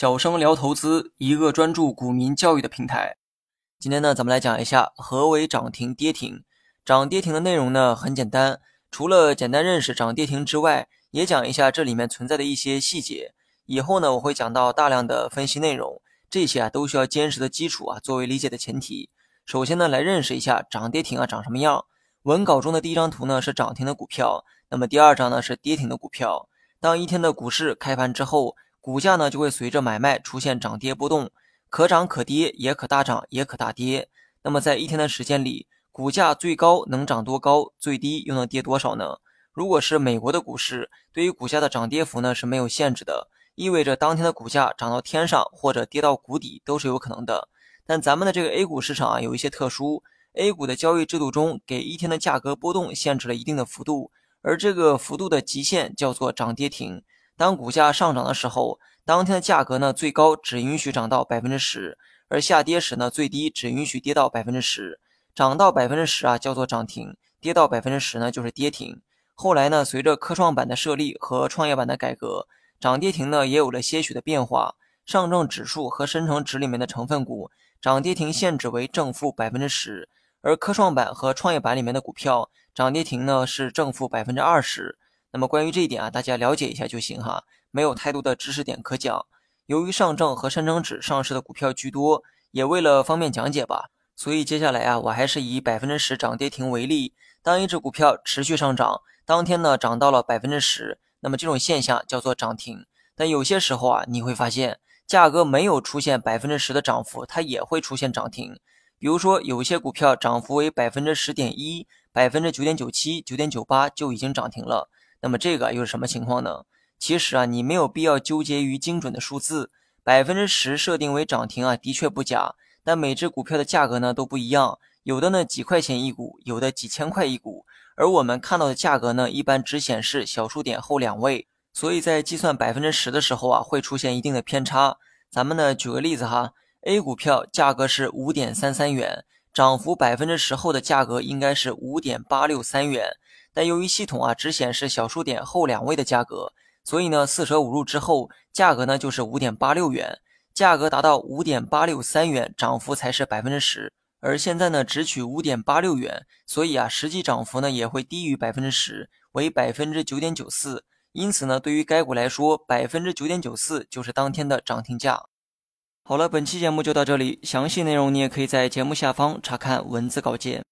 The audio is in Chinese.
小生聊投资，一个专注股民教育的平台。今天呢，咱们来讲一下何为涨停跌停。涨跌停的内容呢很简单，除了简单认识涨跌停之外，也讲一下这里面存在的一些细节。以后呢，我会讲到大量的分析内容，这些啊都需要坚实的基础啊作为理解的前提。首先呢，来认识一下涨跌停啊长什么样。文稿中的第一张图呢是涨停的股票，那么第二张呢是跌停的股票。当一天的股市开盘之后，股价呢就会随着买卖出现涨跌波动，可涨可跌，也可大涨，也可大跌。那么在一天的时间里，股价最高能涨多高，最低又能跌多少呢？如果是美国的股市，对于股价的涨跌幅呢是没有限制的，意味着当天的股价涨到天上或者跌到谷底都是有可能的。但咱们的这个 A 股市场啊有一些特殊，A 股的交易制度中给一天的价格波动限制了一定的幅度，而这个幅度的极限叫做涨跌停。当股价上涨的时候，当天的价格呢最高只允许涨到百分之十，而下跌时呢最低只允许跌到百分之十。涨到百分之十啊叫做涨停，跌到百分之十呢就是跌停。后来呢，随着科创板的设立和创业板的改革，涨跌停呢也有了些许的变化。上证指数和深成指里面的成分股涨跌停限制为正负百分之十，而科创板和创业板里面的股票涨跌停呢是正负百分之二十。那么关于这一点啊，大家了解一下就行哈，没有太多的知识点可讲。由于上证和深成指上市的股票居多，也为了方便讲解吧，所以接下来啊，我还是以百分之十涨跌停为例。当一只股票持续上涨，当天呢涨到了百分之十，那么这种现象叫做涨停。但有些时候啊，你会发现价格没有出现百分之十的涨幅，它也会出现涨停。比如说，有些股票涨幅为百分之十点一、百分之九点九七、九点九八就已经涨停了。那么这个又是什么情况呢？其实啊，你没有必要纠结于精准的数字，百分之十设定为涨停啊，的确不假。但每只股票的价格呢都不一样，有的呢几块钱一股，有的几千块一股。而我们看到的价格呢，一般只显示小数点后两位，所以在计算百分之十的时候啊，会出现一定的偏差。咱们呢举个例子哈，A 股票价格是五点三三元，涨幅百分之十后的价格应该是五点八六三元。但由于系统啊只显示小数点后两位的价格，所以呢四舍五入之后，价格呢就是五点八六元。价格达到五点八六三元，涨幅才是百分之十。而现在呢只取五点八六元，所以啊实际涨幅呢也会低于百分之十，为百分之九点九四。因此呢对于该股来说，百分之九点九四就是当天的涨停价。好了，本期节目就到这里，详细内容你也可以在节目下方查看文字稿件。